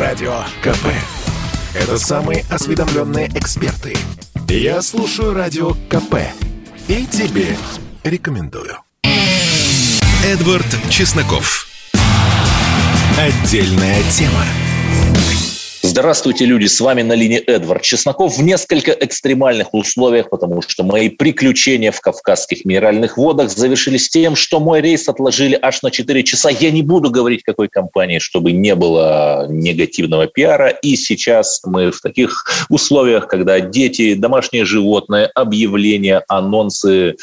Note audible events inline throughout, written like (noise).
Радио КП. Это самые осведомленные эксперты. Я слушаю Радио КП. И тебе рекомендую. Эдвард Чесноков. Отдельная тема. Здравствуйте, люди, с вами на линии Эдвард Чесноков в несколько экстремальных условиях, потому что мои приключения в Кавказских минеральных водах завершились тем, что мой рейс отложили аж на 4 часа. Я не буду говорить, какой компании, чтобы не было негативного пиара. И сейчас мы в таких условиях, когда дети, домашние животные, объявления, анонсы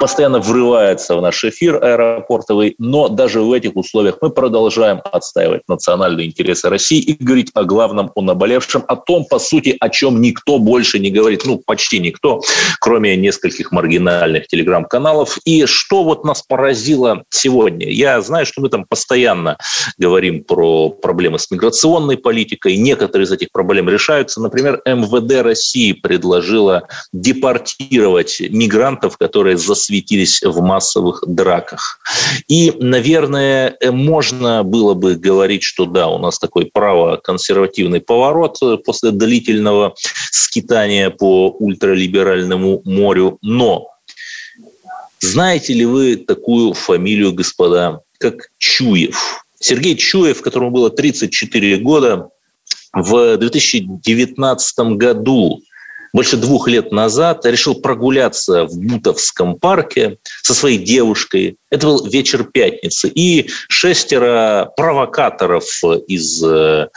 постоянно врываются в наш эфир аэропортовый, но даже в этих условиях мы продолжаем отстаивать национальные интересы России и говорить о главном главном о наболевшем, о том, по сути, о чем никто больше не говорит, ну, почти никто, кроме нескольких маргинальных телеграм-каналов. И что вот нас поразило сегодня? Я знаю, что мы там постоянно говорим про проблемы с миграционной политикой, некоторые из этих проблем решаются. Например, МВД России предложила депортировать мигрантов, которые засветились в массовых драках. И, наверное, можно было бы говорить, что да, у нас такой право консервативный позитивный поворот э, после длительного скитания по ультралиберальному морю. Но знаете ли вы такую фамилию, господа, как Чуев? Сергей Чуев, которому было 34 года, в 2019 году больше двух лет назад решил прогуляться в Бутовском парке со своей девушкой. Это был вечер пятницы. И шестеро провокаторов из э,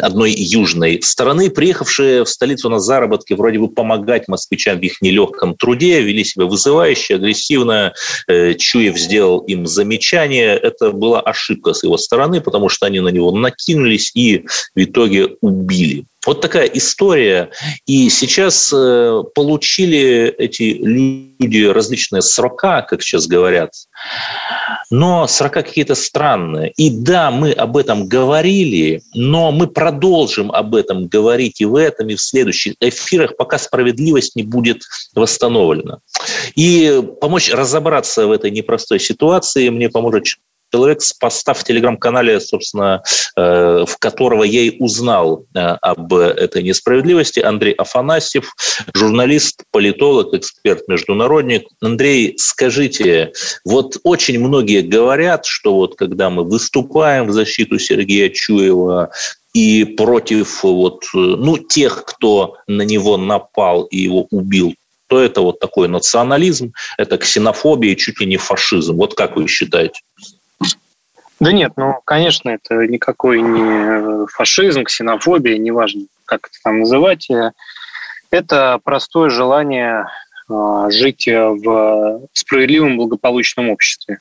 одной южной страны, приехавшие в столицу на заработки, вроде бы помогать москвичам в их нелегком труде, вели себя вызывающе, агрессивно. Э, Чуев сделал им замечание. Это была ошибка с его стороны, потому что они на него накинулись и в итоге убили. Вот такая история. И сейчас э, получили эти люди различные срока, как сейчас говорят, но срока какие-то странные. И да, мы об этом говорили, но мы продолжим об этом говорить и в этом, и в следующих эфирах, пока справедливость не будет восстановлена. И помочь разобраться в этой непростой ситуации мне поможет человек с поста в телеграм-канале, собственно, э, в которого я и узнал э, об этой несправедливости, Андрей Афанасьев, журналист, политолог, эксперт, международник. Андрей, скажите, вот очень многие говорят, что вот когда мы выступаем в защиту Сергея Чуева, и против вот, ну, тех, кто на него напал и его убил, то это вот такой национализм, это ксенофобия и чуть ли не фашизм. Вот как вы считаете? Да нет, ну, конечно, это никакой не фашизм, ксенофобия, неважно, как это там называть. Это простое желание а, жить в справедливом, благополучном обществе.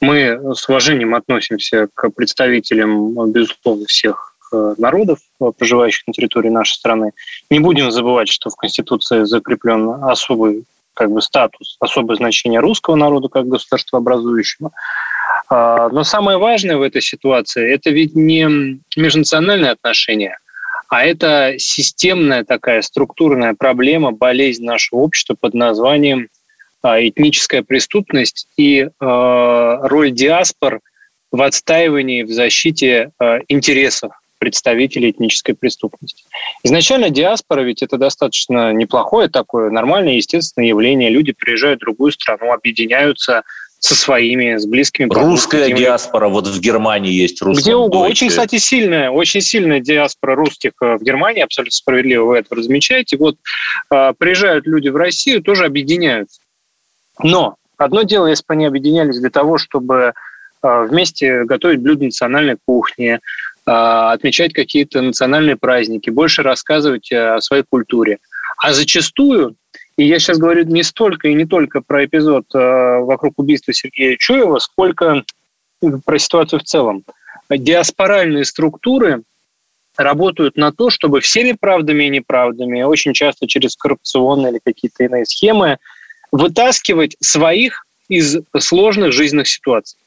Мы с уважением относимся к представителям, безусловно, всех э, народов, проживающих на территории нашей страны. Не будем забывать, что в Конституции закреплен особый как бы, статус, особое значение русского народа как государства образующего. А, но самое важное в этой ситуации – это ведь не межнациональные отношения, а это системная такая структурная проблема, болезнь нашего общества под названием а, этническая преступность и а, роль диаспор в отстаивании, в защите интересов представителей этнической преступности. Изначально диаспора ведь это достаточно неплохое такое, нормальное, естественное явление. Люди приезжают в другую страну, объединяются – со своими, с близкими. Русская диаспора, вот в Германии есть русская. Где угодно. Очень, кстати, сильная, очень сильная диаспора русских э, в Германии, абсолютно справедливо вы это размечаете. Вот э, приезжают люди в Россию, тоже объединяются. Но одно дело, если бы они объединялись для того, чтобы э, вместе готовить блюда национальной кухни, отмечать какие-то национальные праздники, больше рассказывать о своей культуре. А зачастую и я сейчас говорю не столько и не только про эпизод э, вокруг убийства Сергея Чуева, сколько про ситуацию в целом. Диаспоральные структуры работают на то, чтобы всеми правдами и неправдами, очень часто через коррупционные или какие-то иные схемы, вытаскивать своих из сложных жизненных ситуаций.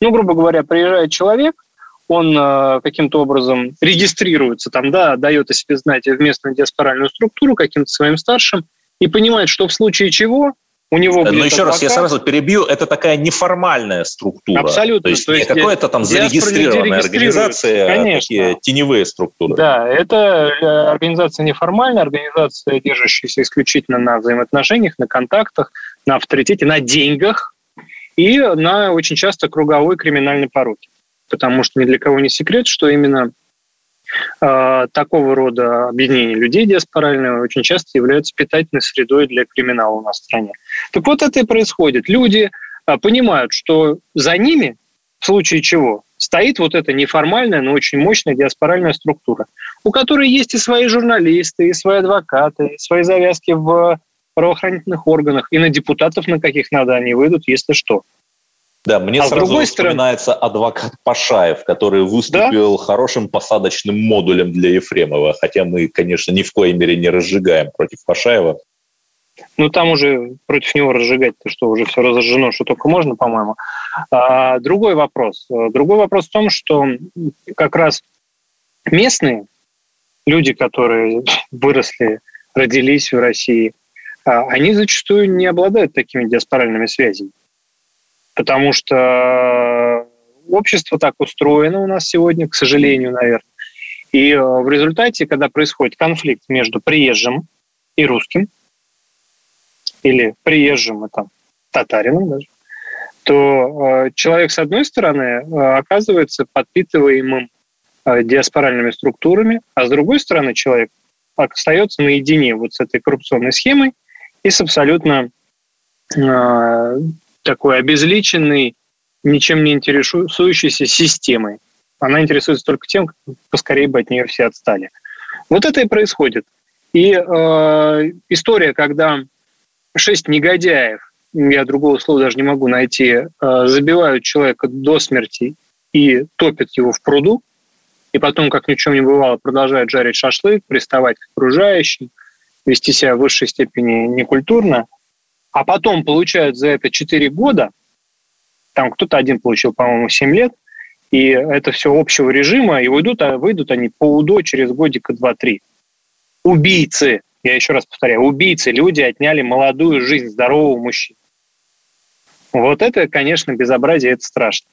Ну, грубо говоря, приезжает человек, он э, каким-то образом регистрируется, там, да, дает о себе знать в местную диаспоральную структуру каким-то своим старшим, и понимает, что в случае чего у него будет Но еще адвокат. раз, я сразу перебью, это такая неформальная структура. Абсолютно. То есть, то есть не какая-то там зарегистрированная организация, а Конечно. такие теневые структуры. Да, это э, организация неформальная, организация, держащаяся исключительно на взаимоотношениях, на контактах, на авторитете, на деньгах и на очень часто круговой криминальной пороке. Потому что ни для кого не секрет, что именно э, такого рода объединения людей диаспоральные очень часто являются питательной средой для криминала у нас в стране. Так вот это и происходит. Люди э, понимают, что за ними, в случае чего, стоит вот эта неформальная, но очень мощная диаспоральная структура, у которой есть и свои журналисты, и свои адвокаты, и свои завязки в правоохранительных органах, и на депутатов, на каких надо, они выйдут, если что. Да, мне а сразу другой вспоминается стороны... адвокат Пашаев, который выступил да? хорошим посадочным модулем для Ефремова, хотя мы, конечно, ни в коей мере не разжигаем против Пашаева. Ну, там уже против него разжигать-то что, уже все разожжено, что только можно, по-моему. А, другой вопрос. Другой вопрос в том, что как раз местные люди, которые (laughs) выросли, родились в России, а, они зачастую не обладают такими диаспоральными связями потому что общество так устроено у нас сегодня, к сожалению, наверное. И э, в результате, когда происходит конфликт между приезжим и русским, или приезжим и там татарином даже, то э, человек, с одной стороны, э, оказывается подпитываемым диаспоральными структурами, а с другой стороны, человек остается наедине вот с этой коррупционной схемой и с абсолютно такой обезличенной, ничем не интересующейся системой. Она интересуется только тем, как поскорее бы от нее все отстали. Вот это и происходит. И э, история, когда шесть негодяев, я другого слова даже не могу найти, э, забивают человека до смерти и топят его в пруду, и потом, как ни в чем не бывало, продолжают жарить шашлык, приставать к окружающим, вести себя в высшей степени некультурно – а потом получают за это 4 года, там кто-то один получил, по-моему, 7 лет, и это все общего режима, и уйдут, а выйдут они по УДО через годика 2-3. Убийцы, я еще раз повторяю, убийцы, люди отняли молодую жизнь здорового мужчины. Вот это, конечно, безобразие, это страшно.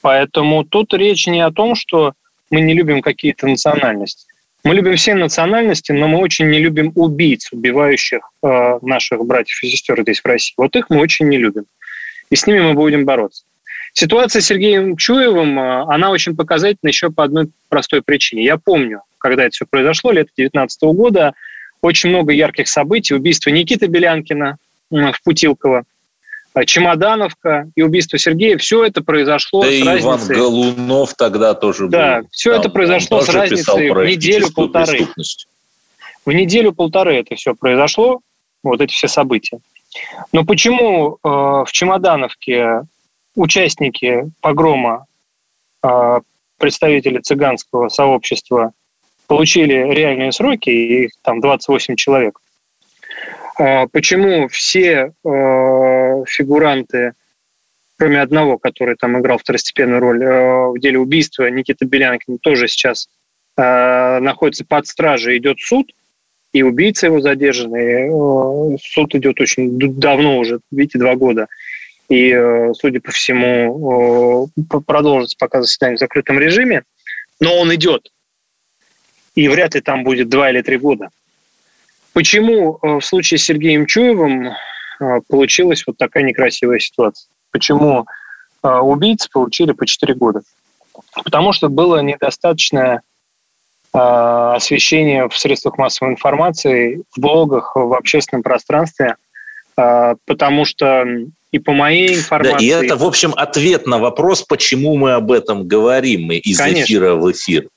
Поэтому тут речь не о том, что мы не любим какие-то национальности. Мы любим все национальности, но мы очень не любим убийц, убивающих э, наших братьев и сестер здесь в России. Вот их мы очень не любим. И с ними мы будем бороться. Ситуация с Сергеем Чуевым, э, она очень показательна еще по одной простой причине. Я помню, когда это все произошло, лето 2019 года, очень много ярких событий. Убийство Никиты Белянкина э, в Путилково – Чемодановка и убийство Сергея, все это произошло да с и разницей... Иван Голунов тогда тоже был. Да, все там, это произошло с разницей в неделю-полторы. В неделю-полторы это все произошло, вот эти все события. Но почему э, в Чемодановке участники погрома, э, представители цыганского сообщества, получили реальные сроки, и их там 28 человек, почему все э, фигуранты, кроме одного, который там играл второстепенную роль э, в деле убийства, Никита Белянкин, тоже сейчас э, находится под стражей, идет суд, и убийца его задержан, и суд идет очень давно уже, видите, два года. И, судя по всему, продолжится пока заседание в закрытом режиме, но он идет. И вряд ли там будет два или три года. Почему э, в случае с Сергеем Чуевым э, получилась вот такая некрасивая ситуация? Почему э, убийцы получили по 4 года? Потому что было недостаточное освещение в средствах массовой информации, в блогах, в общественном пространстве, потому что и по моей информации... Да, и это, в общем, ответ на вопрос, почему мы об этом говорим мы из Конечно. эфира в эфир.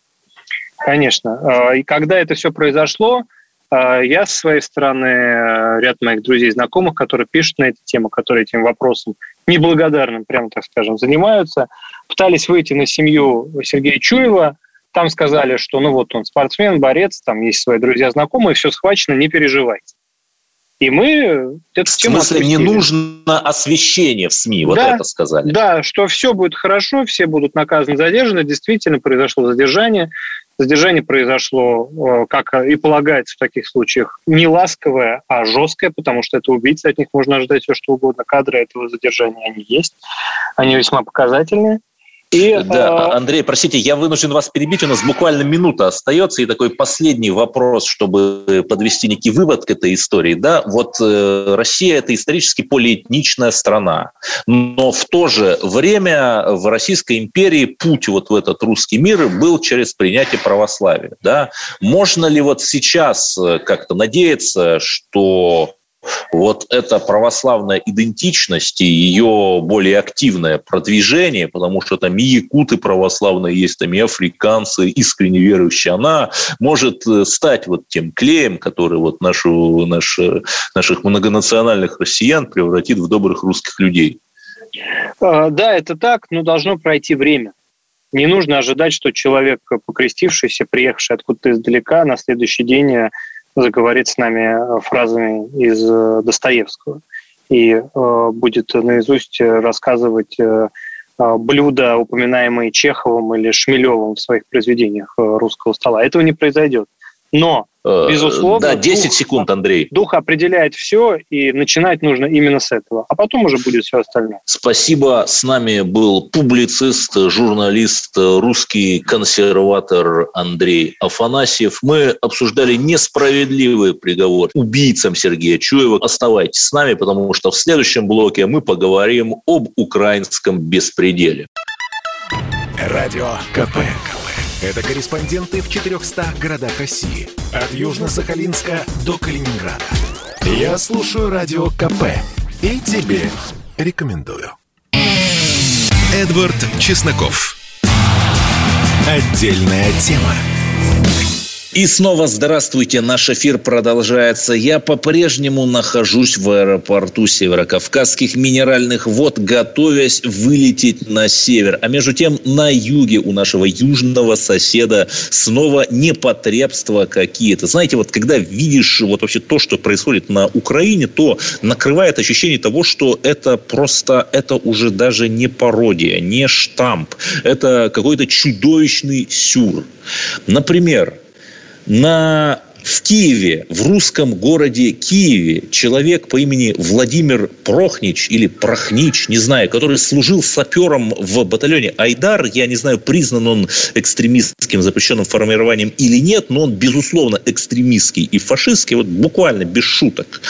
Конечно. И когда это все произошло, я, с своей стороны, э, ряд моих друзей знакомых, которые пишут на эту тему, которые этим вопросом неблагодарным, прямо так скажем, занимаются, пытались выйти на семью Сергея Чуева, там сказали, что ну вот он спортсмен, борец, там есть свои друзья, знакомые, все схвачено, не переживайте. И мы эту В смысле, не нужно освещение в СМИ, вот да, это сказали. Да, что все будет хорошо, все будут наказаны, задержаны. Действительно, произошло задержание. Задержание произошло, э, как и полагается в таких случаях, не ласковое, а жесткое, потому что это убийцы, от них можно ожидать все, что угодно. Кадры этого задержания, они есть, они весьма показательные. И, да, э, Андрей, простите, я вынужден вас перебить, у нас буквально минута остается, и такой последний вопрос, чтобы подвести некий вывод к этой истории. Да, вот э, Россия – это исторически полиэтничная страна, но в то же время в Российской империи путь вот в этот русский мир был через принятие православия. Да? Можно ли вот сейчас э, как-то надеяться, что вот эта православная идентичность и ее более активное продвижение, потому что там и якуты православные есть, там и африканцы искренне верующие, она может э, стать вот тем клеем, который вот нашу, наш, наших многонациональных россиян превратит в добрых русских людей. А, да, это так, но должно пройти время. Не нужно ожидать, что человек, покрестившийся, приехавший откуда-то издалека, на следующий день э, заговорит с нами э, фразами из э, Достоевского и э, будет наизусть рассказывать блюда, упоминаемые Чеховым или Шмелевым в своих произведениях русского стола. Этого не произойдет. Но Э, Безусловно. Да, 10 дух, секунд, Андрей. Дух определяет все, и начинать нужно именно с этого. А потом уже будет все остальное. Спасибо. С нами был публицист, журналист, русский консерватор Андрей Афанасьев. Мы обсуждали несправедливый приговор убийцам Сергея Чуева. Оставайтесь с нами, потому что в следующем блоке мы поговорим об украинском беспределе. Радио КП. Это корреспонденты в 400 городах России. От Южно-Сахалинска до Калининграда. Я слушаю Радио КП и тебе рекомендую. Эдвард Чесноков. Отдельная тема. И снова здравствуйте, наш эфир продолжается. Я по-прежнему нахожусь в аэропорту Северокавказских минеральных вод, готовясь вылететь на север. А между тем на юге у нашего южного соседа снова непотребства какие-то. Знаете, вот когда видишь вот вообще то, что происходит на Украине, то накрывает ощущение того, что это просто, это уже даже не пародия, не штамп. Это какой-то чудовищный сюр. Например, на в Киеве, в русском городе Киеве, человек по имени Владимир Прохнич или Прохнич, не знаю, который служил сапером в батальоне Айдар, я не знаю, признан он экстремистским запрещенным формированием или нет, но он, безусловно, экстремистский и фашистский, вот буквально без шуток.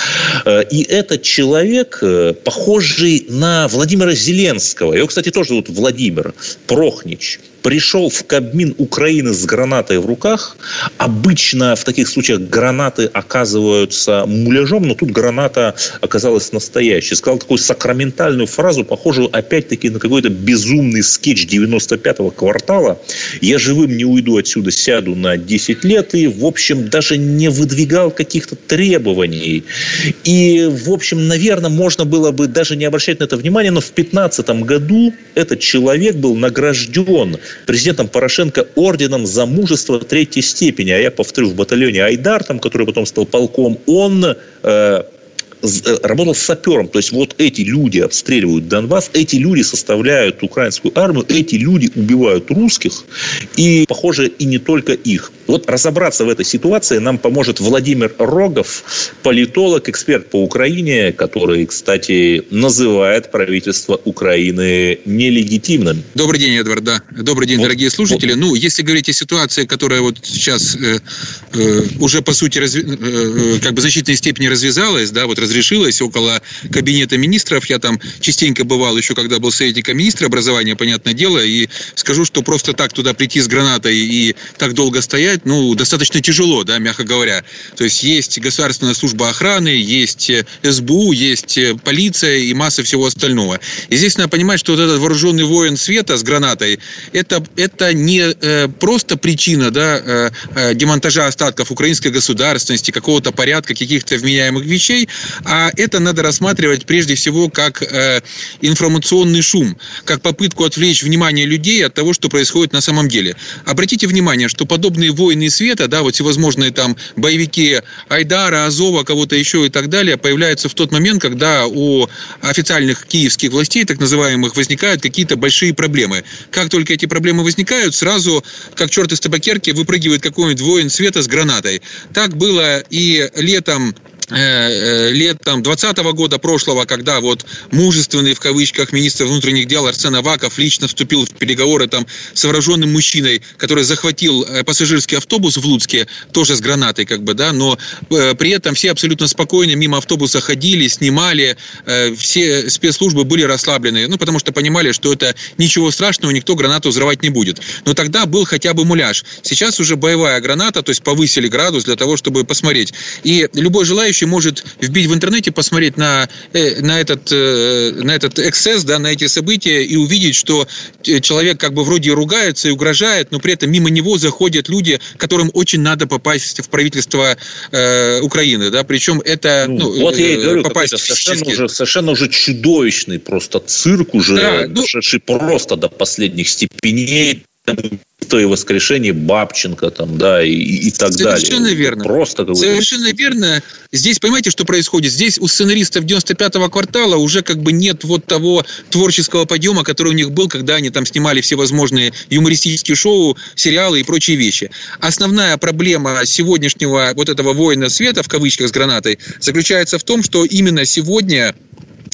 Э, и этот человек, э, похожий на Владимира Зеленского, его, кстати, тоже зовут Владимир Прохнич, пришел в Кабмин Украины с гранатой в руках. Обычно в таких случаях гранаты оказываются муляжом, но тут граната оказалась настоящей. Сказал такую сакраментальную фразу, похожую опять-таки на какой-то безумный скетч 95-го квартала. Я живым не уйду отсюда, сяду на 10 лет. И, в общем, даже не выдвигал каких-то требований. И, в общем, наверное, можно было бы даже не обращать на это внимания, но в 2015 году этот человек был награжден президентом Порошенко орденом за мужество третьей степени. А я повторю, в батальоне Айдар, там, который потом стал полком, он э, работал сапером. То есть вот эти люди обстреливают Донбасс, эти люди составляют украинскую армию, эти люди убивают русских, и, похоже, и не только их. Вот разобраться в этой ситуации нам поможет Владимир Рогов, политолог, эксперт по Украине, который, кстати, называет правительство Украины нелегитимным. Добрый день, Эдвард, да. Добрый день, вот, дорогие слушатели. Вот. Ну, если говорить о ситуации, которая вот сейчас э, э, уже, по сути, разви, э, э как бы в значительной степени развязалась, да, вот разрешилось около кабинета министров. Я там частенько бывал еще, когда был советником министра образования, понятное дело, и скажу, что просто так туда прийти с гранатой и так долго стоять, ну, достаточно тяжело, да, мягко говоря. То есть есть государственная служба охраны, есть э, СБУ, есть э, полиция и масса всего остального. И здесь надо понимать, что вот этот вооруженный воин света с гранатой, это, это не э, просто причина, да, э, э демонтажа остатков украинской государственности, какого-то порядка, каких-то вменяемых вещей, А это надо рассматривать прежде всего как э, информационный шум, как попытку отвлечь внимание людей от того, что происходит на самом деле. Обратите внимание, что подобные войны света, да, вот всевозможные там боевики Айдара, Азова, кого-то еще и так далее, появляются в тот момент, когда у официальных киевских властей, так называемых, возникают какие-то большие проблемы. Как только эти проблемы возникают, сразу, как черт из табакерки, выпрыгивает какой-нибудь воин света с гранатой. Так было и летом Э, э, лет там 20 года прошлого, когда вот мужественный в кавычках министр внутренних дел Арсен Аваков лично вступил в переговоры там с вооруженным мужчиной, который захватил э, пассажирский автобус в Луцке, тоже с гранатой как бы, да, но при этом все абсолютно спокойно мимо автобуса ходили, снимали, все спецслужбы были расслаблены, ну, потому что понимали, что это ничего страшного, никто гранату взрывать не будет. Но тогда был хотя бы муляж. Сейчас уже боевая граната, то есть повысили градус для того, чтобы посмотреть. И любой желающий желающий может вбить в интернете, посмотреть на, э, на, этот, э, на этот эксцесс, да, на эти события и увидеть, что э, человек как бы вроде ругается и угрожает, но при этом мимо него заходят люди, которым очень надо попасть в правительство э, Украины, да, причем это ну, ну, вот я и говорю, попасть совершенно уже, совершенно уже чудовищный просто цирк уже, да, ну, просто до последних степеней то и воскрешение Бабченко там, да, и, и так Совершенно далее. Верно. Просто Совершенно верно. Здесь, понимаете, что происходит? Здесь у сценаристов 95-го квартала уже как бы нет вот того творческого подъема, который у них был, когда они там снимали всевозможные юмористические шоу, сериалы и прочие вещи. Основная проблема сегодняшнего вот этого воина света, в кавычках с гранатой, заключается в том, что именно сегодня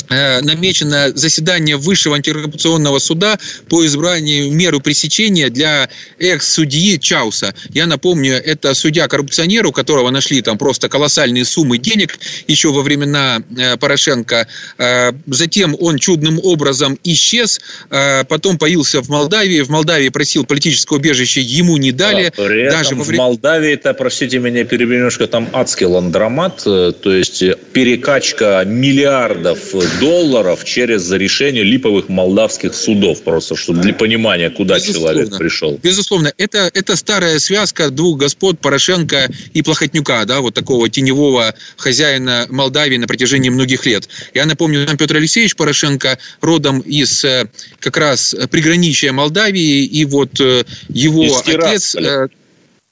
намечено заседание Высшего антикоррупционного суда по избранию меры пресечения для экс-судьи Чауса. Я напомню, это судья-коррупционер, у которого нашли там просто колоссальные суммы денег еще во времена э, Порошенко. Э, затем он чудным образом исчез, потом появился в Молдавии. В Молдавии просил политическое убежище, ему не дали. Да, при этом Даже в время... Молдавии, это, простите меня, перебью немножко, там адский ландромат, то есть перекачка миллиардов долларов через решение липовых молдавских судов, просто чтобы для понимания, куда Безусловно. человек пришел. Безусловно, это, это старая связка двух господ Порошенко и Плохотнюка, да, вот такого теневого хозяина Молдавии на протяжении многих лет. Я напомню, сам Петр Алексеевич Порошенко родом из э, как раз приграничия Молдавии, и вот э, его отец...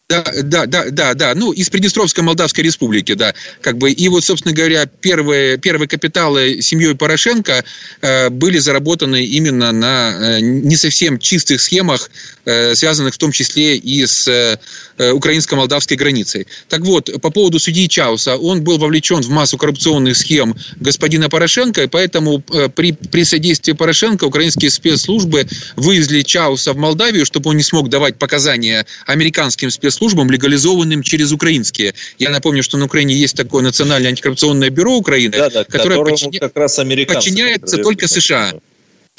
Да, да, да, да, да. Ну, из Приднестровской Молдавской Республики, да. Как бы, и вот, собственно говоря, первые, первые капиталы семьей Порошенко э, были заработаны именно на э, не совсем чистых схемах, э, связанных в том числе и с э, украинско-молдавской границей. Так вот, по поводу судьи Чауса, он был вовлечен в массу коррупционных схем господина Порошенко, и поэтому э, при, при содействии Порошенко украинские спецслужбы вывезли Чауса в Молдавию, чтобы он не смог давать показания американским спецслужбам спецслужбам, легализованным через украинские. Я напомню, что на Украине есть такое Национальное антикоррупционное бюро Украины, да, да, которое подчиня... как раз подчиняется только США.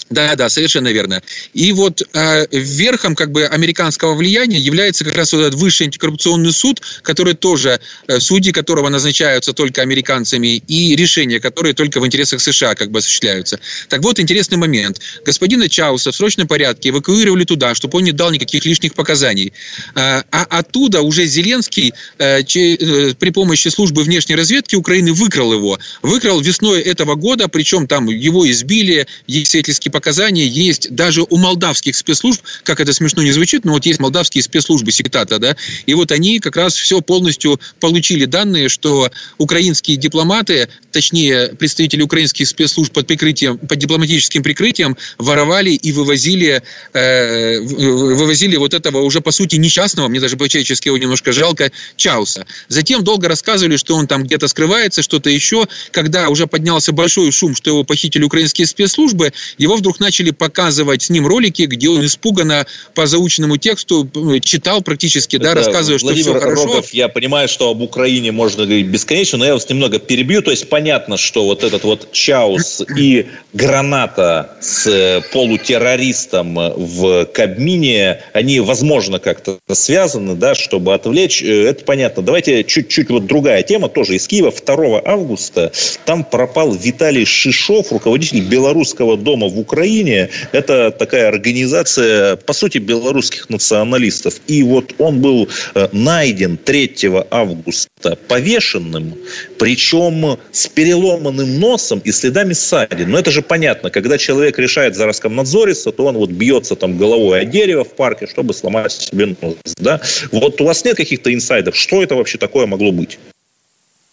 Да, да, совершенно верно. И вот э, верхом как бы американского влияния является как раз вот этот высший антикоррупционный суд, который тоже э, судьи которого назначаются только американцами и решения, которые только в интересах США как бы осуществляются. Так вот интересный момент. Господина Чауса в срочном порядке эвакуировали туда, чтобы он не дал никаких лишних показаний. Э, а оттуда уже Зеленский э, че, э, при помощи службы внешней разведки Украины выкрал его. Выкрал весной этого года, причем там его избили, есть свидетельские показания есть даже у молдавских спецслужб, как это смешно не звучит, но вот есть молдавские спецслужбы сектата, да, и вот они как раз все полностью получили данные, что украинские дипломаты, точнее представители украинских спецслужб под прикрытием, под дипломатическим прикрытием воровали и вывозили, э, вывозили вот этого уже по сути несчастного, мне даже по-человечески его немножко жалко, Чауса. Затем долго рассказывали, что он там где-то скрывается, что-то еще. Когда уже поднялся большой шум, что его похитили украинские спецслужбы, его вдруг начали показывать с ним ролики, где он испуганно по заученному тексту э, читал практически, да, рассказывая, что все хорошо. Рогов, я понимаю, что об Украине можно говорить бесконечно, но я вас немного перебью. То есть понятно, что вот этот вот Чаус и граната с э, полутеррористом в Кабмине, они, возможно, как-то связаны, да, чтобы отвлечь. Э, это понятно. Давайте чуть-чуть вот другая тема, тоже из Киева. 2 августа там пропал Виталий Шишов, руководитель белорусского дома в Украине Украине – это такая организация, по сути, белорусских националистов. И вот он был э, найден 3 августа повешенным, причем с переломанным носом и следами ссадин. Но это же понятно, когда человек решает за Роскомнадзорица, то он вот бьется там головой о дерево в парке, чтобы сломать себе нос. Да? Вот у вас нет каких-то инсайдов, что это вообще такое могло быть?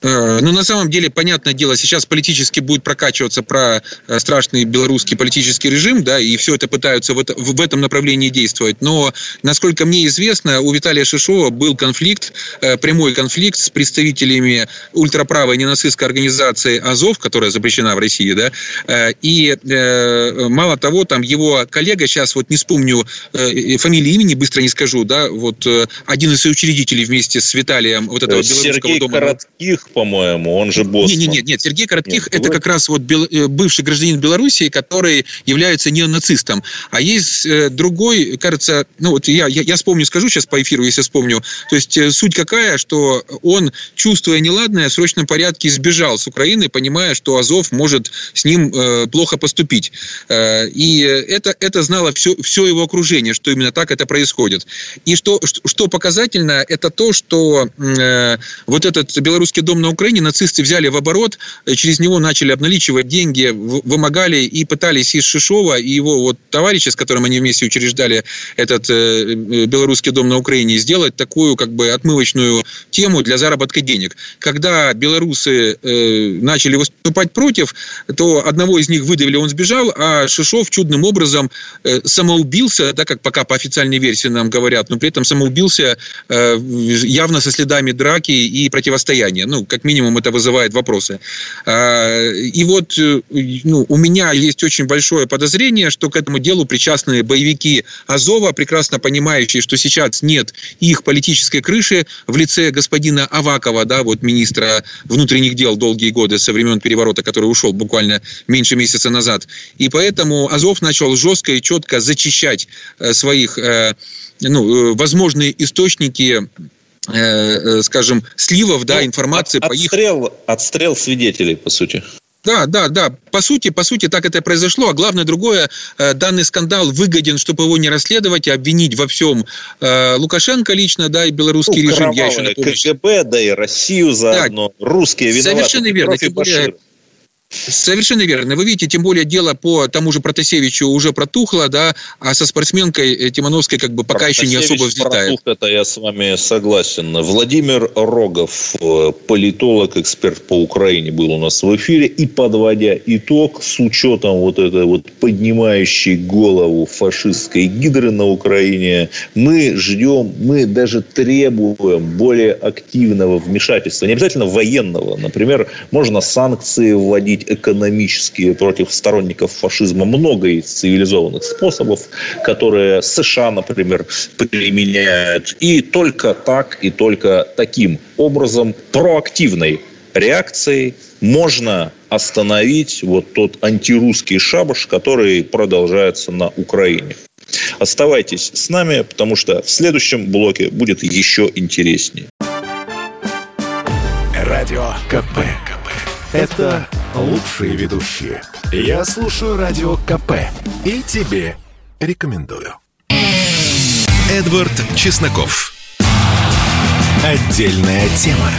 Э, ну, на самом деле, понятное дело, сейчас политически будет прокачиваться про э, страшный белорусский политический режим, да, и все это пытаются в, это, в этом направлении действовать. Но, насколько мне известно, у Виталия Шишова был конфликт, э, прямой конфликт с представителями ультраправой ненацистской организации «Азов», которая запрещена в России, да, и мало того, там его коллега, сейчас вот не вспомню фамилии, имени, быстро не скажу, да, вот один из учредителей вместе с Виталием вот этого Сергей белорусского дома. Коротких, по-моему, он же босс. Нет, нет, нет, Сергей Коротких нет, это как раз вот э, бывший гражданин Белоруссии, который является неонацистом. А есть э, другой, кажется, ну вот я, я, я вспомню, скажу сейчас по эфиру, если вспомню. То есть э, суть какая, что он, чувствуя неладное, в срочном порядке сбежал с Украины, понимая, что Азов может с ним э, плохо поступить. Э, и это, это знало все, все его окружение, что именно так это происходит. И что, что показательно, это то, что э, вот этот белорусский дом на Украине нацисты взяли в оборот, э, через него начали обналичивать деньги, вымогали и пытались из Шишова и его вот товарища, с которым они вместе учреждали этот э, э, белорусский дом на Украине, сделать такую как бы отмывочную тему для заработка денег. Когда белорусы начали выступать против, то одного из них выдавили, он сбежал, а Шишов чудным образом самоубился, да, как пока по официальной версии нам говорят, но при этом самоубился явно со следами драки и противостояния. Ну, как минимум это вызывает вопросы. А, и вот э, ну, у меня есть очень большое подозрение, что к этому делу причастны боевики Азова, прекрасно понимающие, что сейчас нет их политической крыши в лице господина Авакова, да, вот министра внутренних дел долгие годы со времен переворота, который ушел буквально меньше месяца назад. И поэтому Азов начал жестко и четко зачищать э, своих э, ну, возможные источники скажем, сливов, да, ну, информации от, по их... Отстрел, отстрел свидетелей, по сути. Да, да, да. По сути, по сути, так это и произошло. А главное другое, э, данный скандал выгоден, чтобы его не расследовать и обвинить во всем Лукашенко лично, да, и белорусский ну, режим. Я еще напомню. КГБ, да и Россию заодно. Да, Русские виноваты. Совершенно верно. Тем более, Совершенно верно. Вы видите, тем более дело по тому же Протасевичу уже протухло, да, а со спортсменкой э, Тимановской как бы пока еще не особо взлетает. Протух, это я с вами согласен. Владимир Рогов, э, политолог, эксперт по Украине, был у нас в эфире. И подводя итог, с учетом вот этой вот поднимающей голову фашистской гидры на Украине, мы ждем, мы даже требуем более активного вмешательства. Не обязательно военного. Например, можно санкции вводить применить экономические против сторонников фашизма много из цивилизованных способов, которые США, например, применяют. И только так, и только таким образом проактивной реакцией можно остановить вот тот антирусский шабаш, который продолжается на Украине. Оставайтесь с нами, потому что в следующем блоке будет еще интереснее. Радио КП. Это лучшие ведущие. Я слушаю Радио КП и тебе рекомендую. Эдвард Чесноков. Отдельная тема.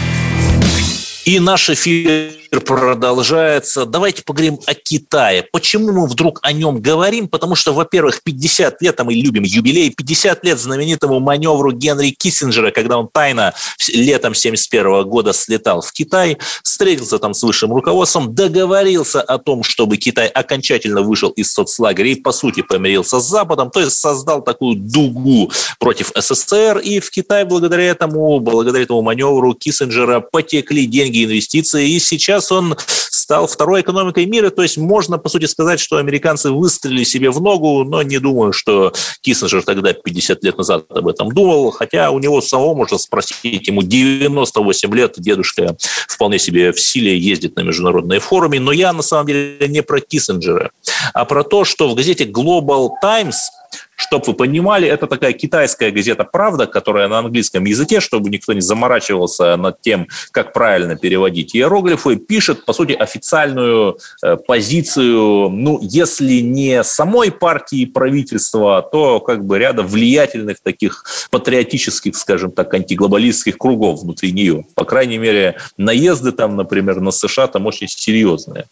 И наш эфир продолжается. Давайте поговорим о Китае. Почему мы вдруг о нем говорим? Потому что, во-первых, 50 лет, а мы любим юбилей, 50 лет знаменитому маневру Генри Киссинджера, когда он тайно летом 71 года слетал в Китай, встретился там с высшим руководством, договорился о том, чтобы Китай окончательно вышел из соцлагеря и, по сути, помирился с Западом, то есть создал такую дугу против СССР, и в Китай благодаря этому, благодаря этому маневру Киссинджера потекли деньги, инвестиции, и сейчас он стал второй экономикой мира, то есть можно, по сути, сказать, что американцы выстрелили себе в ногу, но не думаю, что Киссинджер тогда 50 лет назад об этом думал, хотя у него самого можно спросить, ему 98 лет, дедушка вполне себе в силе ездит на международные форумы, но я на самом деле не про Киссинджера, а про то, что в газете Global Times Чтобы вы понимали, это такая китайская газета «Правда», которая на английском языке, чтобы никто не заморачивался над тем, как правильно переводить иероглифы, пишет, по сути, официальную э, позицию, ну, если не самой партии правительства, то как бы ряда влиятельных таких патриотических, скажем так, антиглобалистских кругов внутри нее. По крайней мере, наезды там, например, на США там очень серьезные.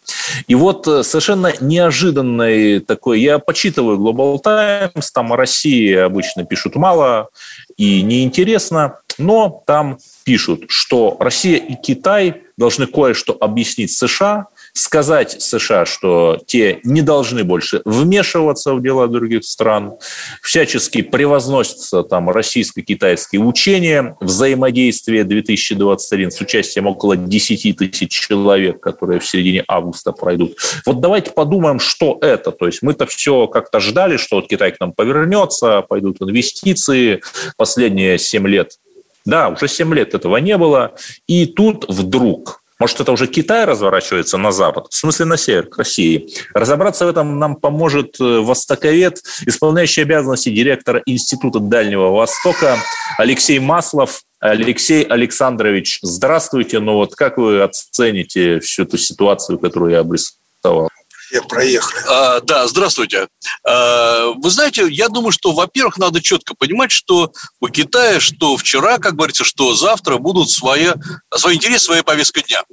И вот э, совершенно неожиданный такой, я почитываю Global Times, там о России обычно пишут мало и неинтересно, но там пишут, что Россия и Китай должны кое-что объяснить США, сказать США, что те не должны больше вмешиваться в дела других стран, всячески превозносятся там российско-китайские учения, взаимодействие 2021 с участием около 10 тысяч человек, которые в середине августа пройдут. Вот давайте подумаем, что это. То есть мы-то все как-то ждали, что вот Китай к нам повернется, пойдут инвестиции. Последние 7 лет да, уже 7 лет этого не было. И тут вдруг может, это уже Китай разворачивается на запад, в смысле на север, к России. Разобраться в этом нам поможет э, востоковед, исполняющий обязанности директора Института Дальнего Востока Алексей Маслов. Алексей Александрович, здравствуйте. Ну вот как вы оцените всю эту ситуацию, которую я обрисовал? Я проехал. А, да, здравствуйте. А, вы знаете, я думаю, что, во-первых, надо четко понимать, что у Китая, что вчера, как говорится, что завтра будут свои, свои интересы, своя повестка дня.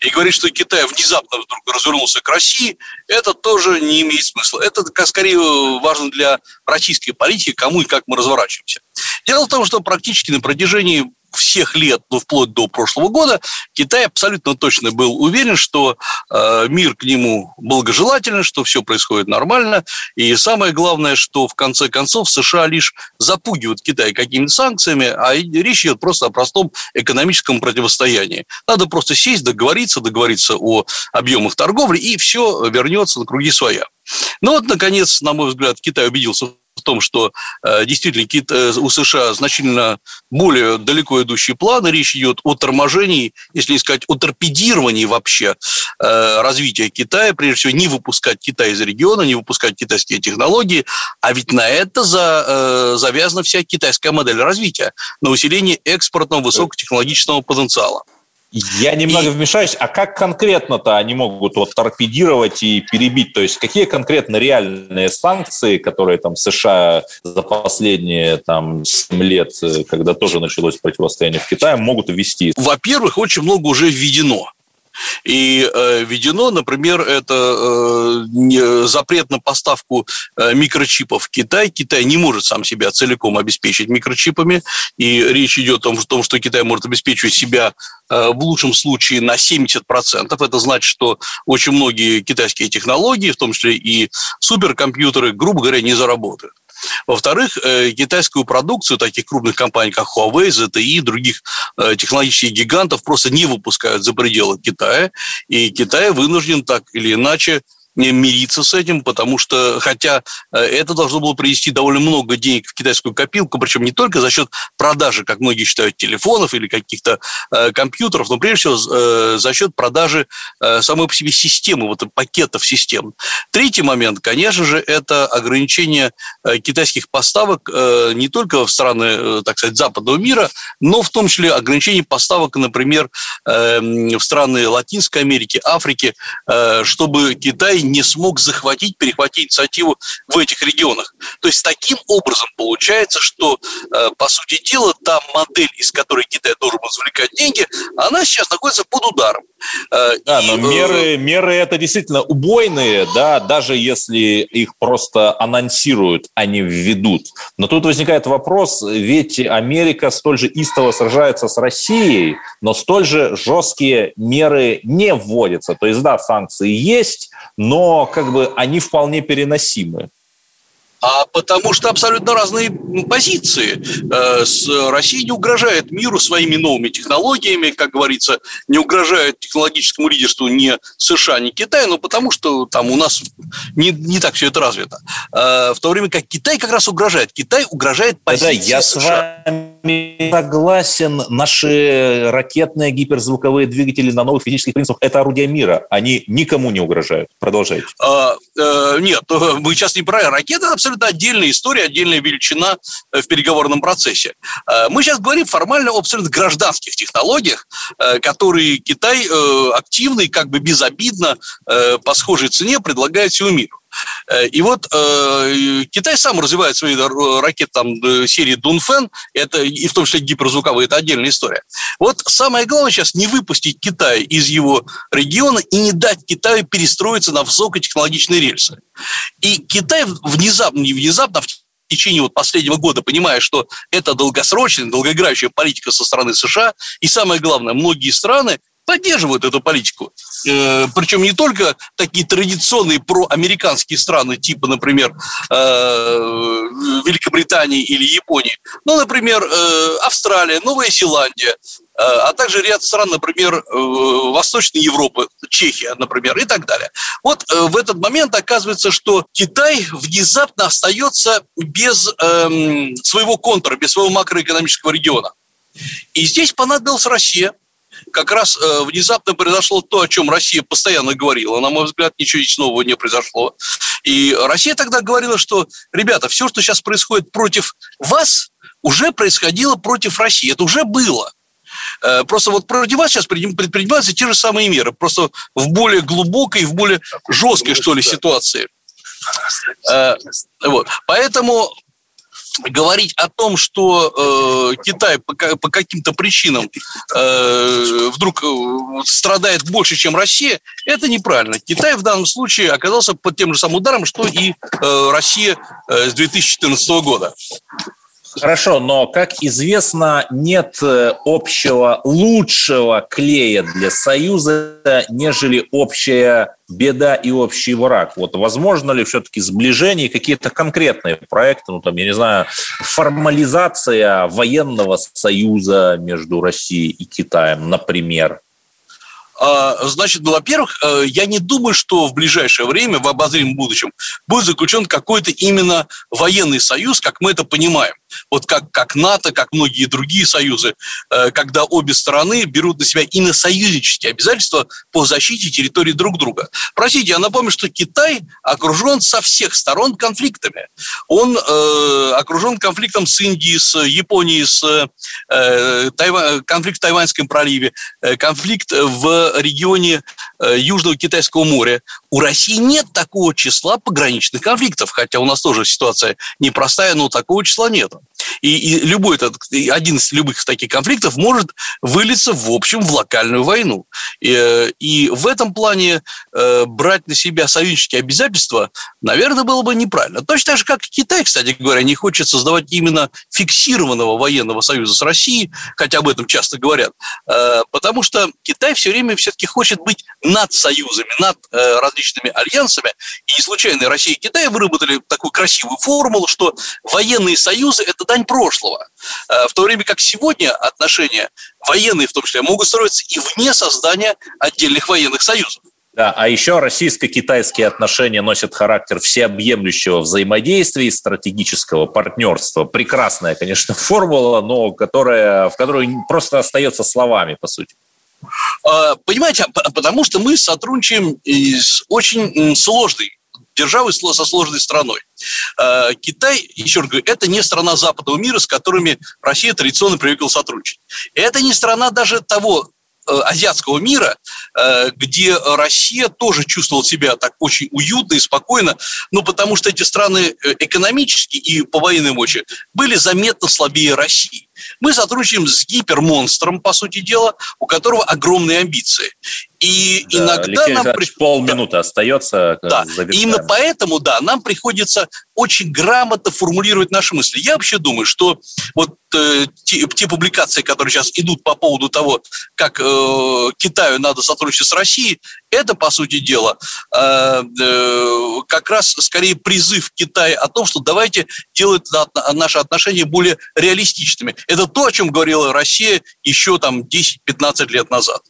И говорить, что Китай внезапно вдруг развернулся к России, это тоже не имеет смысла. Это скорее важно для российской политики, кому и как мы разворачиваемся. Дело в том, что практически на протяжении всех лет, ну, вплоть до прошлого года, Китай абсолютно точно был уверен, что э, мир к нему благожелателен, что все происходит нормально. И самое главное, что в конце концов США лишь запугивают Китай какими-то санкциями, а речь идет просто о простом экономическом противостоянии. Надо просто сесть, договориться, договориться о объемах торговли, и все вернется на круги своя. Ну вот, наконец, на мой взгляд, Китай убедился том, что э, действительно э, у США значительно более далеко идущие планы. Речь идет о торможении, если не сказать о торпедировании вообще э, развития Китая. Прежде всего, не выпускать Китай из региона, не выпускать китайские технологии. А ведь на это за, завязана вся китайская модель развития, на усиление экспортного высокотехнологичного потенциала. Я немного вмешаюсь. А как конкретно-то они могут вот торпедировать и перебить? То есть какие конкретно реальные санкции, которые там США за последние там 7 лет, э, когда тоже началось противостояние в Китае, могут ввести? Во-первых, очень много уже введено. И э, введено, например, это э, запрет на поставку э, микрочипов в Китай. Китай не может сам себя целиком обеспечить микрочипами. И речь идет о том, что Китай может обеспечивать себя в лучшем случае на 70%. Это значит, что очень многие китайские технологии, в том числе и суперкомпьютеры, грубо говоря, не заработают. Во-вторых, э, китайскую продукцию таких крупных компаний, как Huawei, ZTE и других э, технологических гигантов просто не выпускают за пределы Китая, и Китай вынужден так или иначе мириться с этим, потому что, хотя э, это должно было принести довольно много денег в китайскую копилку, причем не только за счет продажи, как многие считают, телефонов или каких-то э, компьютеров, но прежде всего э, за счет продажи э, самой по себе системы, вот пакетов систем. Третий момент, конечно же, это ограничение э, китайских поставок э, не только в страны, э, так сказать, западного мира, но в том числе ограничение поставок, например, э, в страны Латинской Америки, Африки, э, чтобы Китай не смог захватить, перехватить инициативу в этих регионах. То есть таким образом получается, что, э, по сути дела, та модель, из которой Китай должен извлекать деньги, она сейчас находится под ударом. Э, да, и, но э, меры, меры это действительно убойные, да, даже если их просто анонсируют, а не введут. Но тут возникает вопрос, ведь Америка столь же истово сражается с Россией, но столь же жесткие меры не вводятся. То есть, да, санкции есть, но как бы они вполне переносимы. А потому что абсолютно разные позиции. Э, Россия не угрожает миру своими новыми технологиями, как говорится, не угрожает технологическому лидерству ни США, ни Китай, но потому что там у нас не, не так все это развито. Э, в то время как Китай как раз угрожает. Китай угрожает позиции да, я США. С вами согласен. Наши ракетные гиперзвуковые двигатели на новых физических принципах – это орудия мира. Они никому не угрожают. Продолжайте. А, э, нет, мы сейчас не про ракеты. Это абсолютно отдельная история, отдельная величина в переговорном процессе. Э, мы сейчас говорим формально об абсолютно гражданских технологиях, э, которые Китай э, активно и как бы безобидно э, по схожей цене предлагает всему миру. Э, и вот э, Китай сам развивает свои ракеты там, э, серии Дунфен, это, и в том числе гиперзвуковые, это отдельная история. Вот самое главное сейчас не выпустить Китай из его региона и не дать Китаю перестроиться на высокотехнологичные рельсы. И Китай внезапно, не внезапно, в течение вот последнего года, понимая, что это долгосрочная, долгоиграющая политика со стороны США, и самое главное, многие страны поддерживают эту политику. Э, причем не только такие традиционные проамериканские страны, типа, например, э, Великобритании или Японии, но, например, э, Австралия, Новая Зеландия, а также ряд стран, например, Восточной Европы, Чехия, например, и так далее. Вот в этот момент оказывается, что Китай внезапно остается без эм, своего контура, без своего макроэкономического региона. И здесь понадобилась Россия, как раз э, внезапно произошло то, о чем Россия постоянно говорила. На мой взгляд, ничего здесь нового не произошло. И Россия тогда говорила, что, ребята, все, что сейчас происходит против вас, уже происходило против России. Это уже было. Э, просто вот против вас сейчас предпринимаются те же самые меры, просто в более глубокой, в более жесткой, что ли, ситуации. Э, вот. Поэтому говорить о том, что э, Китай по, по каким-то причинам э, вдруг э, страдает больше, чем Россия, это неправильно. Китай в данном случае оказался под тем же самым ударом, что и э, Россия э, с 2014 года. Хорошо, но, как известно, нет э, общего лучшего клея для Союза, нежели общая беда и общий враг. Вот возможно ли все-таки сближение, какие-то конкретные проекты, ну там, я не знаю, формализация военного союза между Россией и Китаем, например? А, значит, ну, во-первых, э, я не думаю, что в ближайшее время, в обозримом будущем, будет заключен какой-то именно военный союз, как мы это понимаем вот как, как НАТО, как многие другие союзы, э, когда обе стороны берут на себя и на союзнические обязательства по защите территории друг друга. Простите, я напомню, что Китай окружен со всех сторон конфликтами. Он э, окружен конфликтом с Индией, с Японией, с э, Тайва... конфликт в Тайваньском проливе, э, конфликт в регионе Южного Китайского моря. У России нет такого числа пограничных конфликтов, хотя у нас тоже ситуация непростая, но такого числа нет. И, и любой этот, один из любых таких конфликтов может вылиться в общем в локальную войну. И, и в этом плане э, брать на себя союзнические обязательства, наверное, было бы неправильно. Точно так же, как Китай, кстати говоря, не хочет создавать именно фиксированного военного союза с Россией, хотя об этом часто говорят, э, потому что Китай все время все-таки хочет быть над союзами, над э, различными альянсами. И не случайно Россия и Китай выработали такую красивую формулу, что военные союзы – это дань прошлого. Э, в то время как сегодня отношения военные, в том числе, могут строиться и вне создания отдельных военных союзов. Да, а еще российско-китайские отношения носят характер всеобъемлющего взаимодействия и стратегического партнерства. Прекрасная, конечно, (laughs) формула, но которая, в которой просто остается словами, по сути. А, понимаете, потому что мы сотрудничаем с очень сложной державой со сложной страной. Э, Китай, еще раз говорю, это не страна западного мира, с которыми Россия традиционно привыкла сотрудничать. Это не страна даже того Э, азиатского мира, э, где Россия тоже чувствовала себя так очень уютно и спокойно, ну, потому что эти страны экономически и по военной мощи были заметно слабее России. Мы сотрудничаем с гипермонстром, по сути дела, у которого огромные амбиции. И да, иногда Алексей нам... При... полминуты да. остается. Да, и именно поэтому, да, нам приходится очень грамотно формулировать наши мысли. Я вообще думаю, что вот э, те, те публикации, которые сейчас идут по поводу того, как э, Китаю надо сотрудничать с Россией, это, по сути дела, э, э, как раз скорее призыв Китая о том, что давайте делать наши отношения более реалистичными. Это то, о чем говорила Россия еще там 10-15 лет назад.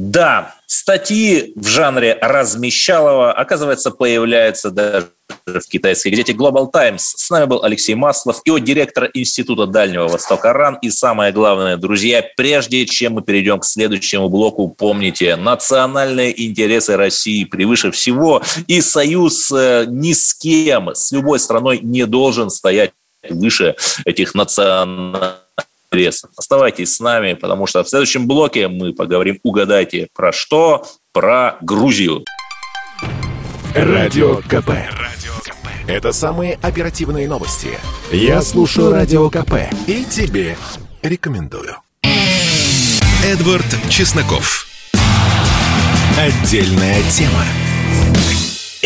Да, статьи в жанре размещалова, оказывается, появляются даже в китайской газете Global Times. С нами был Алексей Маслов, и директор Института Дальнего Востока РАН. И самое главное, друзья, прежде чем мы перейдем к следующему блоку, помните, национальные интересы России превыше всего, и союз э, ни с кем, с любой страной не должен стоять выше этих национальных интересов. Оставайтесь с нами, потому что в следующем блоке мы поговорим, угадайте, про что? Про Грузию. Радио КП. Это самые оперативные новости. Я слушаю Радио КП и тебе рекомендую. Эдвард Чесноков. Отдельная тема.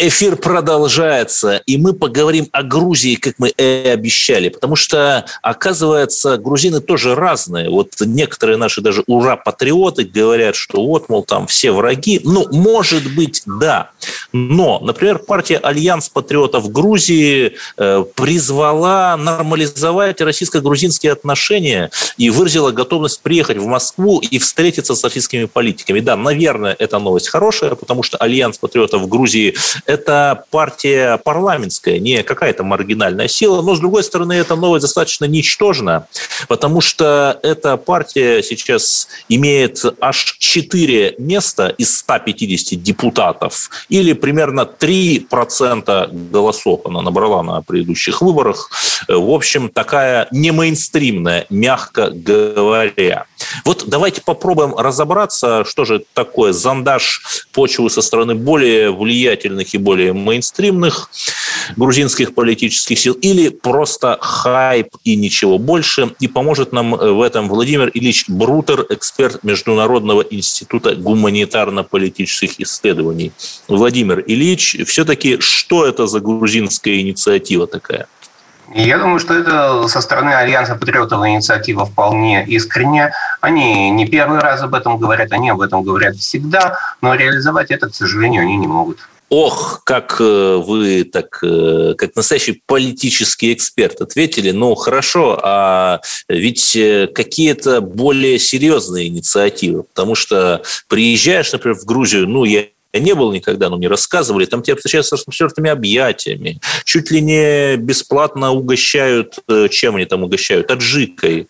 Эфир продолжается, и мы поговорим о Грузии, как мы и обещали, потому что, оказывается, грузины тоже разные. Вот некоторые наши даже ура-патриоты говорят, что вот, мол, там все враги. Ну, может быть, да. Но, например, партия Альянс патриотов Грузии э, призвала нормализовать российско-грузинские отношения и выразила готовность приехать в Москву и встретиться с российскими политиками. Да, наверное, эта новость хорошая, потому что Альянс патриотов Грузии это партия парламентская, не какая-то маргинальная сила, но, с другой стороны, эта новость достаточно ничтожна, потому что эта партия сейчас имеет аж 4 места из 150 депутатов, или примерно 3% голосов она набрала на предыдущих выборах. В общем, такая не мейнстримная, мягко говоря. Вот давайте попробуем разобраться, что же такое зондаж почвы со стороны более влиятельных и более мейнстримных грузинских политических сил, или просто хайп и ничего больше. И поможет нам в этом Владимир Ильич Брутер, эксперт Международного института гуманитарно-политических исследований. Владимир Ильич, все-таки что это за грузинская инициатива такая? Я думаю, что это со стороны Альянса Патриотов инициатива вполне искренняя. Они не первый раз об этом говорят, они об этом говорят всегда, но реализовать это, к сожалению, они не могут. Ох, как э, вы так, э, как настоящий политический эксперт ответили. Ну, хорошо, а ведь э, какие-то более серьезные инициативы, потому что приезжаешь, например, в Грузию, ну, я я не был никогда, но мне рассказывали, там тебя встречают с распростертыми объятиями, чуть ли не бесплатно угощают, э, чем они там угощают, аджикой.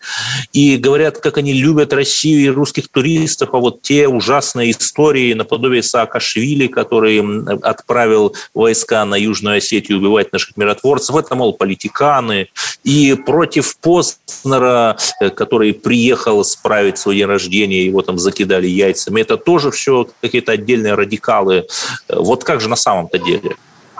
И говорят, как они любят Россию и русских туристов, а вот те ужасные истории наподобие Саакашвили, который отправил войска на Южную Осетию убивать наших миротворцев, это, мол, политиканы. И против Познера, э, который приехал справить свой день рождения, его там закидали яйцами, это тоже все какие-то отдельные радикалы радикалы. Вот как же на самом-то деле?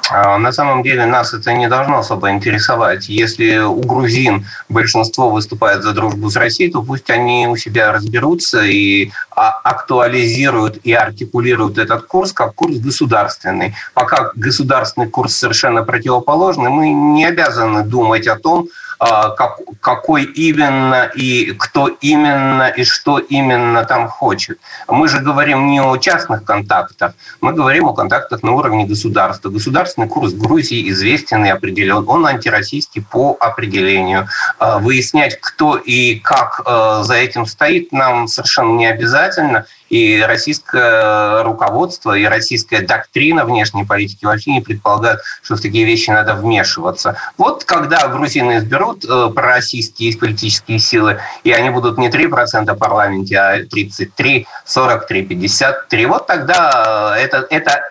А, на самом деле нас это не должно особо интересовать. Если у грузин большинство выступает за дружбу с Россией, то пусть они у себя разберутся и а, актуализируют и артикулируют этот курс как курс государственный. Пока государственный курс совершенно противоположный, мы не обязаны думать о том, как, какой именно и кто именно и что именно там хочет. Мы же говорим не о частных контактах, мы говорим о контактах на уровне государства. Государственный курс Грузии известен и определен. Он антироссийский по определению. А, выяснять, кто и как а, за этим стоит, нам совершенно не обязательно и российское руководство, и российская доктрина внешней политики вообще не предполагают, что в такие вещи надо вмешиваться. Вот когда грузины изберут э, пророссийские политические силы, и они будут не 3% в парламенте, а 33, 43, 53, вот тогда э, это, это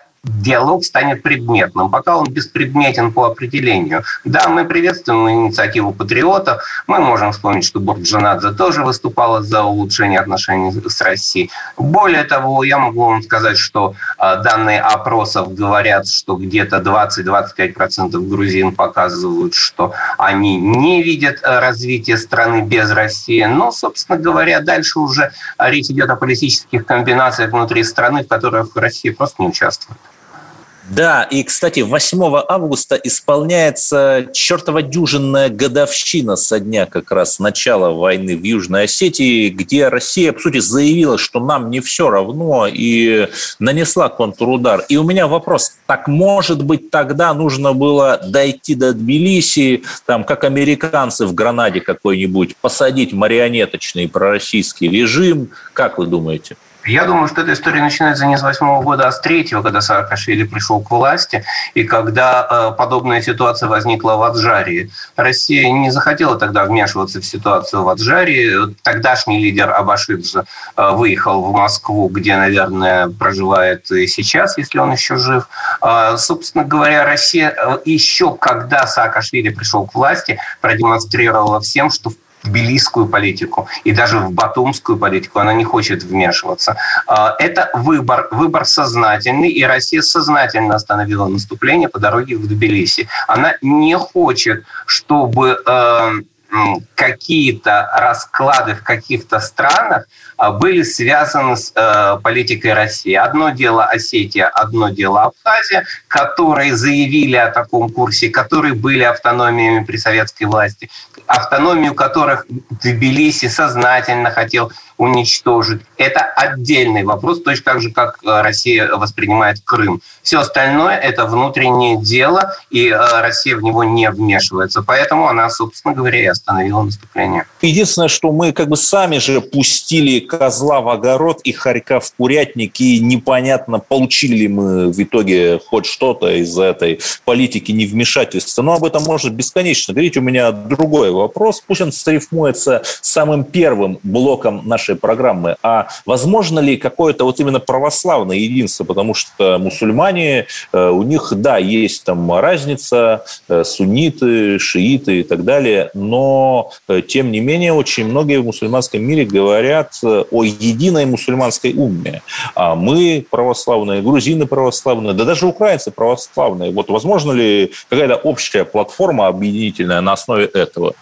диалог станет предметным. Пока он беспредметен по определению. Да, мы приветствуем инициативу патриотов. Мы можем вспомнить, что Бурджанадзе тоже выступала за улучшение отношений с Россией. Более того, я могу вам сказать, что а, данные опросов говорят, что где-то 20-25% грузин показывают, что они не видят э, развития страны без России. Но, собственно говоря, дальше уже речь идет о политических комбинациях внутри страны, в которых Россия просто не участвует. Да, и, кстати, 8 августа исполняется чертова дюжинная годовщина со дня как раз начала войны в Южной Осетии, где Россия, по сути, заявила, что нам не все равно и нанесла контрудар. И у меня вопрос, так может быть тогда нужно было дойти до Тбилиси, там, как американцы в Гранаде какой-нибудь, посадить марионеточный пророссийский режим? Как вы думаете? Я думаю, что эта история начинается не с восьмого года, а с третьего, когда Саакашвили пришел к власти, и когда э, подобная ситуация возникла в Аджарии. Россия не захотела тогда вмешиваться в ситуацию в Аджарии. Тогдашний лидер Абашидзе э, выехал в Москву, где, наверное, проживает и сейчас, если он еще жив. Э, собственно говоря, Россия э, еще когда Саакашвили пришел к власти, продемонстрировала всем, что в тбилисскую политику и даже в батумскую политику она не хочет вмешиваться. А, это выбор, выбор сознательный, и Россия сознательно остановила наступление по дороге в Тбилиси. Она не хочет, чтобы э, какие-то расклады в каких-то странах а, были связаны с э, политикой России. Одно дело Осетия, одно дело Абхазия, которые заявили о таком курсе, которые были автономиями при советской власти, автономию которых Тбилиси сознательно хотел уничтожить. Это отдельный вопрос, точно так же, как э, Россия воспринимает Крым. Все остальное – это внутреннее дело, и э, Россия в него не вмешивается. Поэтому она, собственно говоря, и остановила наступление. Единственное, что мы как бы сами же пустили козла в огород и хорька в курятник, и непонятно, получили ли мы в итоге хоть что-то из этой политики невмешательства. Но об этом можно бесконечно говорить. У меня другой вопрос. Пусть он срифмуется самым первым блоком нашей нашей программы, а возможно ли какое-то вот именно православное единство, потому что мусульмане, э, у них, да, есть там разница, э, сунниты, шииты и так далее, но э, тем не менее очень многие в мусульманском мире говорят о единой мусульманской умме. А мы православные, грузины православные, да даже украинцы православные. Вот возможно ли какая-то общая платформа объединительная на основе этого?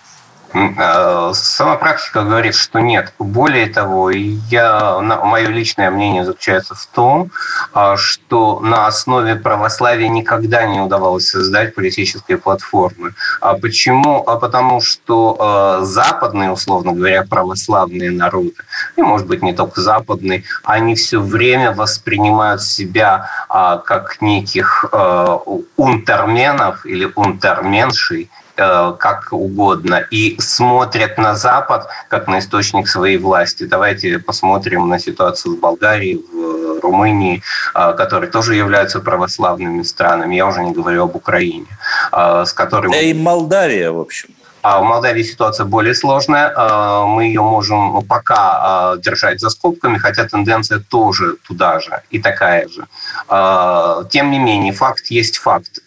Э, сама практика говорит, что нет. Более того, я, мое личное мнение заключается в том, а, что на основе православия никогда не удавалось создать политические платформы. А почему? А потому что э, западные, условно говоря, православные народы, и, может быть, не только западные, они все время воспринимают себя а, как неких э, унтерменов или унтерменшей, как угодно и смотрят на Запад как на источник своей власти. Давайте посмотрим на ситуацию в Болгарии, в Румынии, э, которые тоже являются православными странами. Я уже не говорю об Украине, э, с которой... Да и Молдавия, в общем. А в Молдавии ситуация более сложная. Мы ее можем пока держать за скобками, хотя тенденция тоже туда же и такая же. Тем не менее, факт есть факт.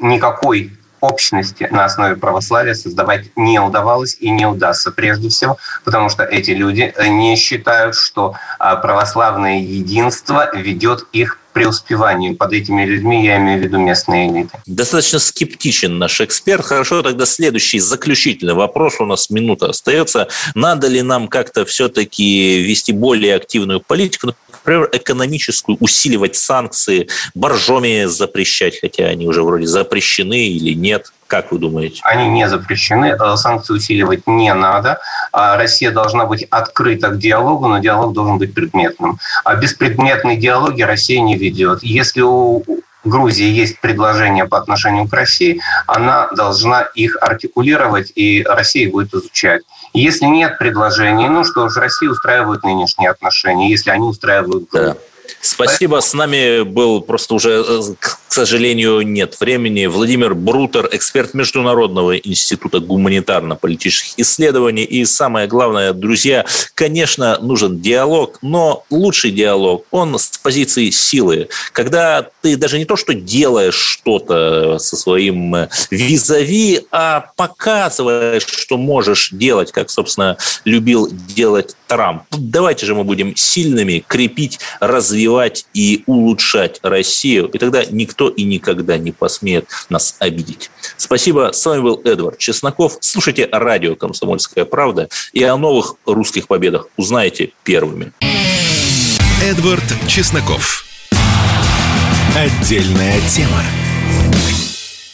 Никакой общности на основе православия создавать не удавалось и не удастся прежде всего, потому что эти люди не считают, что а, православное единство ведет их преуспеванию. Под этими людьми я имею в виду местные элиты. Достаточно скептичен наш эксперт. Хорошо, тогда следующий заключительный вопрос. У нас минута остается. Надо ли нам как-то все-таки вести более активную политику, например, экономическую, усиливать санкции, боржоми запрещать, хотя они уже вроде запрещены или нет? Как вы думаете? Они не запрещены, э, санкции усиливать не надо. А Россия должна быть открыта к диалогу, но диалог должен быть предметным. А беспредметной диалоги Россия не ведет. Если у Грузии есть предложения по отношению к России, она должна их артикулировать, и Россия будет изучать. Если нет предложений, ну что ж, Россия устраивает нынешние отношения, если они устраивают Грузию. Да. Спасибо. С нами был просто уже, э, к сожалению, нет времени. Владимир Брутер, эксперт Международного института гуманитарно-политических исследований. И самое главное, друзья, конечно, нужен диалог, но лучший диалог, он с позиции силы. Когда ты даже не то, что делаешь что-то со своим визави, а показываешь, что можешь делать, как, собственно, любил делать Трамп. Давайте же мы будем сильными, крепить, развивать развивать и улучшать Россию, и тогда никто и никогда не посмеет нас обидеть. Спасибо. С вами был Эдвард Чесноков. Слушайте радио «Комсомольская правда» и о новых русских победах узнаете первыми. Эдвард Чесноков. Отдельная тема.